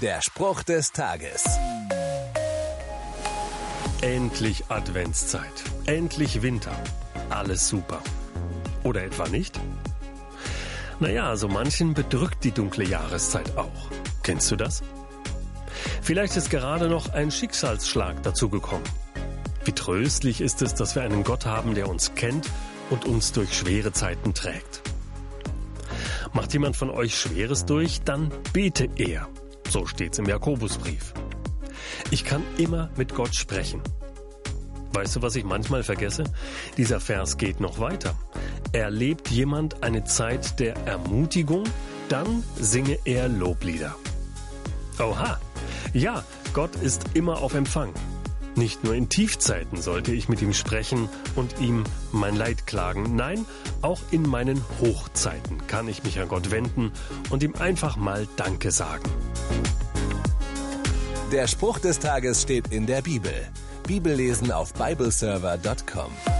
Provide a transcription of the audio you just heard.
Der Spruch des Tages. Endlich Adventszeit. Endlich Winter. Alles super. Oder etwa nicht? Naja, so manchen bedrückt die dunkle Jahreszeit auch. Kennst du das? Vielleicht ist gerade noch ein Schicksalsschlag dazugekommen. Wie tröstlich ist es, dass wir einen Gott haben, der uns kennt und uns durch schwere Zeiten trägt. Macht jemand von euch Schweres durch, dann bete er. So steht's im Jakobusbrief. Ich kann immer mit Gott sprechen. Weißt du, was ich manchmal vergesse? Dieser Vers geht noch weiter. Erlebt jemand eine Zeit der Ermutigung, dann singe er Loblieder. Oha! Ja, Gott ist immer auf Empfang. Nicht nur in Tiefzeiten sollte ich mit ihm sprechen und ihm mein Leid klagen. Nein, auch in meinen Hochzeiten kann ich mich an Gott wenden und ihm einfach mal Danke sagen. Der Spruch des Tages steht in der Bibel. Bibellesen auf bibleserver.com.